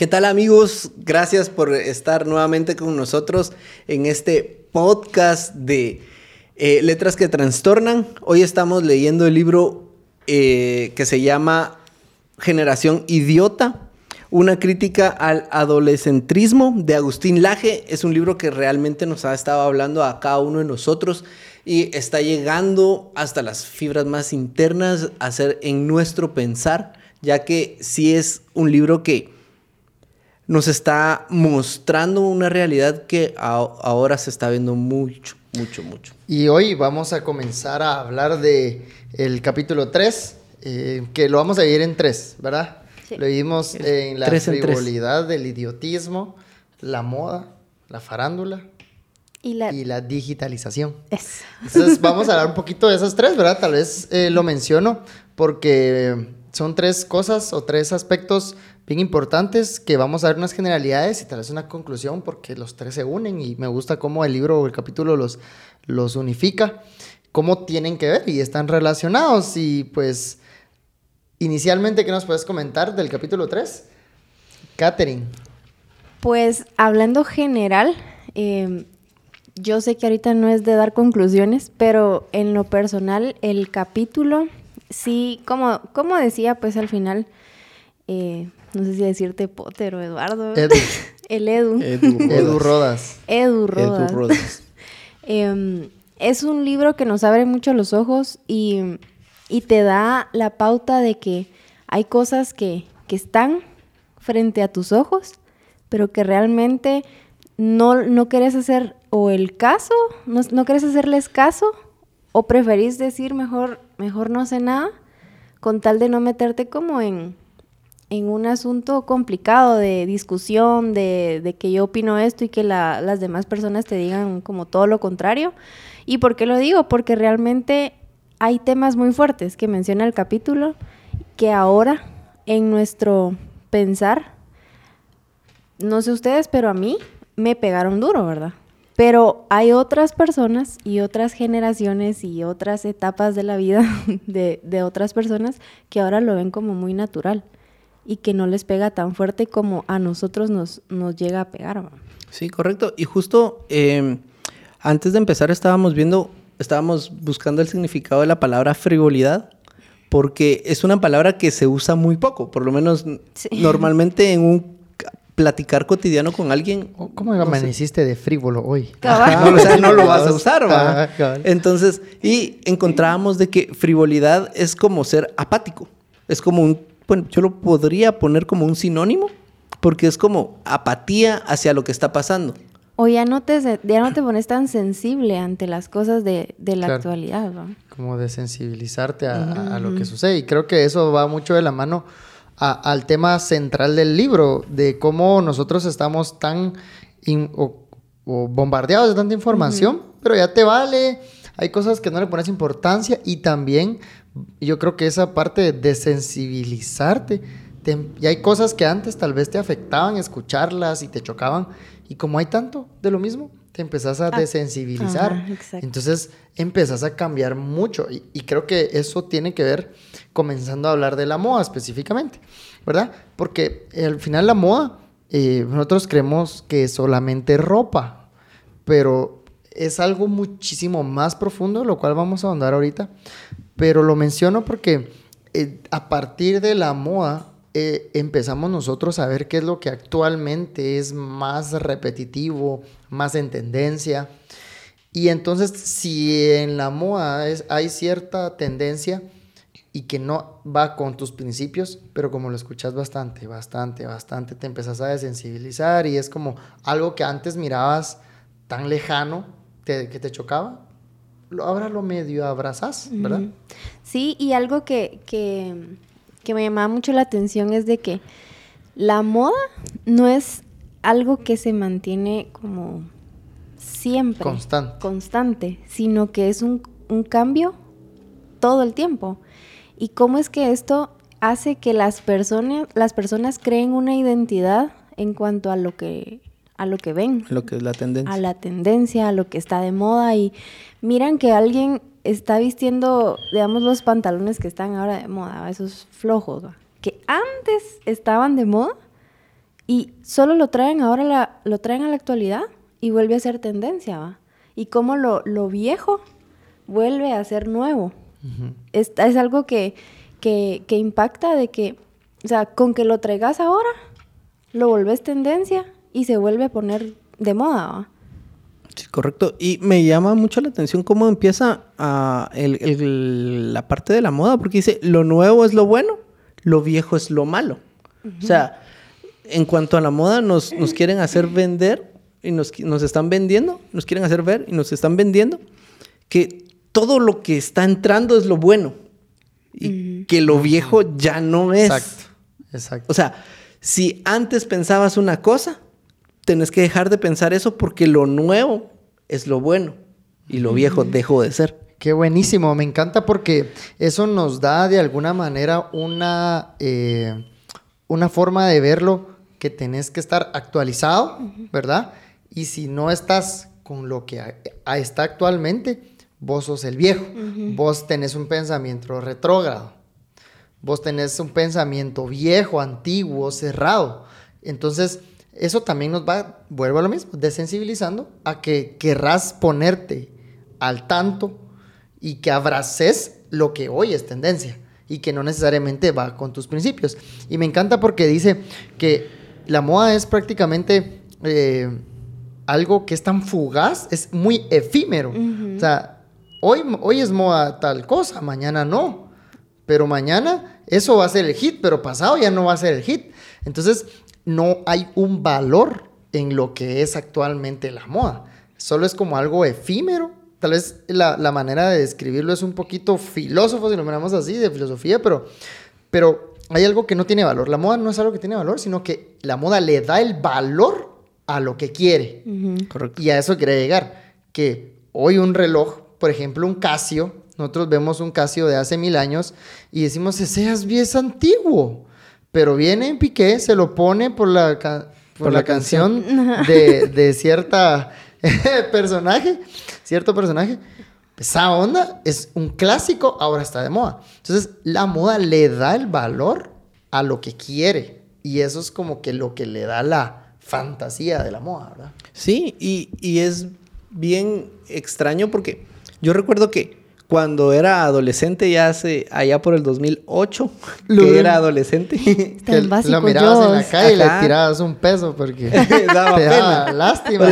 ¿Qué tal amigos? Gracias por estar nuevamente con nosotros en este podcast de eh, Letras que Trastornan. Hoy estamos leyendo el libro eh, que se llama Generación Idiota, una crítica al adolescentrismo de Agustín Laje. Es un libro que realmente nos ha estado hablando a cada uno de nosotros y está llegando hasta las fibras más internas a ser en nuestro pensar, ya que sí es un libro que nos está mostrando una realidad que ahora se está viendo mucho, mucho, mucho. Y hoy vamos a comenzar a hablar de el capítulo 3, eh, que lo vamos a dividir en tres, ¿verdad? Lo vimos en la frivolidad del idiotismo, la moda, la farándula y la, digitalización. Entonces vamos a hablar un poquito de esas tres, ¿verdad? Tal vez eh, lo menciono porque son tres cosas o tres aspectos bien importantes que vamos a ver unas generalidades y tal vez una conclusión porque los tres se unen y me gusta cómo el libro o el capítulo los, los unifica, cómo tienen que ver y están relacionados y pues inicialmente, ¿qué nos puedes comentar del capítulo 3? Catherine. Pues hablando general, em, yo sé que ahorita no es de dar conclusiones, pero en lo personal el capítulo, sí, como, como decía, pues al final eh, no sé si decirte Potter o Eduardo. Edu. El Edu. Edu Rodas. Edu Rodas. Edu Rodas. Em, es un libro que nos abre mucho los ojos y, te da la pauta de que hay cosas que, están frente a tus ojos, pero que realmente no, no quieres hacer o el caso, no, no quieres hacerles caso, o preferís decir mejor, mejor no sé nada, con tal de no meterte como en, en un asunto complicado de discusión, de, que yo opino esto y que las demás personas te digan como todo lo contrario. ¿Y por qué lo digo? Porque realmente hay temas muy fuertes que menciona el capítulo que ahora en nuestro pensar, no sé ustedes, pero a mí me pegaron duro, ¿verdad? Pero hay otras personas y otras generaciones y otras etapas de la vida de, de otras personas que ahora lo ven como muy natural y que no les pega tan fuerte como a nosotros nos, nos llega a pegar. Sí, correcto. Y justo em, antes de empezar estábamos viendo, estábamos buscando el significado de la palabra frivolidad, porque es una palabra que se usa muy poco, por lo menos normalmente en un platicar cotidiano con alguien. ¿Cómo me amaneciste de frívolo hoy? No, o sea, no lo vas a usar, ¿va? Entonces, y encontrábamos de que frivolidad es como ser apático, es como un bueno, yo lo podría poner como un sinónimo, porque es como apatía hacia lo que está pasando. O ya no te, ya no te pones tan sensible ante las cosas de, la actualidad, ¿no? Como de sensibilizarte a, lo que sucede. Y creo que eso va mucho de la mano al tema central del libro, de cómo nosotros estamos tan bombardeados de tanta información, pero ya te vale, hay cosas que no le pones importancia y también yo creo que esa parte de sensibilizarte, y hay cosas que antes tal vez te afectaban escucharlas y te chocaban, y como hay tanto de lo mismo, te empezás a ah, desensibilizar. Entonces empezás a cambiar mucho, y, creo que eso tiene que ver comenzando a hablar de la moda específicamente, ¿verdad? Porque al final la moda, eh, nosotros creemos que es solamente ropa, pero es algo muchísimo más profundo, lo cual vamos a ahondar ahorita, pero lo menciono porque eh, a partir de la moda eh, empezamos nosotros a ver qué es lo que actualmente es más repetitivo, más en tendencia. Y entonces si en la moda hay cierta tendencia y que no va con tus principios, pero como lo escuchas bastante, bastante, bastante, te empezás a desensibilizar y es como algo que antes mirabas tan lejano que te chocaba, ahora lo medio abrazas, ¿verdad? Sí, y algo que, que, me llamaba mucho la atención es de que la moda no es algo que se mantiene como siempre. Constante. Constante, sino que es un, un cambio todo el tiempo. ¿Y cómo es que esto hace que las personas, las personas creen una identidad en cuanto a lo que a lo que ven. A lo que es la tendencia. A la tendencia, a lo que está de moda y miran que alguien está vistiendo, digamos, los pantalones que están ahora de moda, esos flojos, que antes estaban de moda Y solo lo traen ahora, la, lo traen a la actualidad y vuelve a ser tendencia, ¿va? Y cómo lo, lo viejo vuelve a ser nuevo. es, es, algo que, que, que impacta de que, o sea, con que lo traigas ahora, lo volvés tendencia y se vuelve a poner de moda, ¿va? Sí, correcto. Y me llama mucho la atención cómo empieza a el, el, la parte de la moda, porque dice, lo nuevo es lo bueno, lo viejo es lo malo. Uh -huh. O sea, en cuanto a la moda, nos, nos quieren hacer vender y nos, nos, están vendiendo, nos quieren hacer ver y nos están vendiendo que todo lo que está entrando es lo bueno y uh -huh. que lo viejo ya no es. Exacto, exacto. O sea, si antes pensabas una cosa, tenés que dejar de pensar eso porque lo nuevo es lo bueno y lo viejo dejó de ser. Qué buenísimo, me encanta porque eso nos da de alguna manera una, eh, una forma de verlo que tenés que estar actualizado, uh -huh. ¿verdad? Y si no estás con lo que está actualmente, vos sos el viejo, uh -huh. vos tenés un pensamiento retrógrado, vos tenés un pensamiento viejo, antiguo, cerrado. Entonces, eso también nos va, vuelvo a lo mismo, desensibilizando a que querrás ponerte al tanto y que abraces lo que hoy es tendencia y que no necesariamente va con tus principios. Y me encanta porque dice que la moda es prácticamente eh, algo que es tan fugaz, es muy efímero. Uh -huh. O sea, hoy, hoy es moda tal cosa, mañana no. Pero mañana eso va a ser el hit, pero pasado ya no va a ser el hit. Entonces, no hay un valor en lo que es actualmente la moda. Solo es como algo efímero. Tal vez la, la manera de describirlo es un poquito filósofo, si lo miramos así, de filosofía, pero, pero hay algo que no tiene valor. La moda no es algo que tiene valor, sino que la moda le da el valor a lo que quiere. Uh -huh. Correcto. Y a eso quería llegar. Que hoy un reloj, por ejemplo, un Casio, nosotros vemos un Casio de hace mil años y decimos, ese es antiguo. Pero viene en Piqué, se lo pone por la, por, por la, la, canción, canción. De, de, cierta personaje, cierto personaje. Esa onda es un clásico, ahora está de moda. Entonces, la moda le da el valor a lo que quiere. Y eso es como que lo que le da la fantasía de la moda, ¿verdad? Sí, y, y es bien extraño porque yo recuerdo que cuando era adolescente, ya hace allá por el 2008, lo que era adolescente. que lo mirabas yo. en la calle Ajá. y le tirabas un peso porque daba te pena. daba lástima.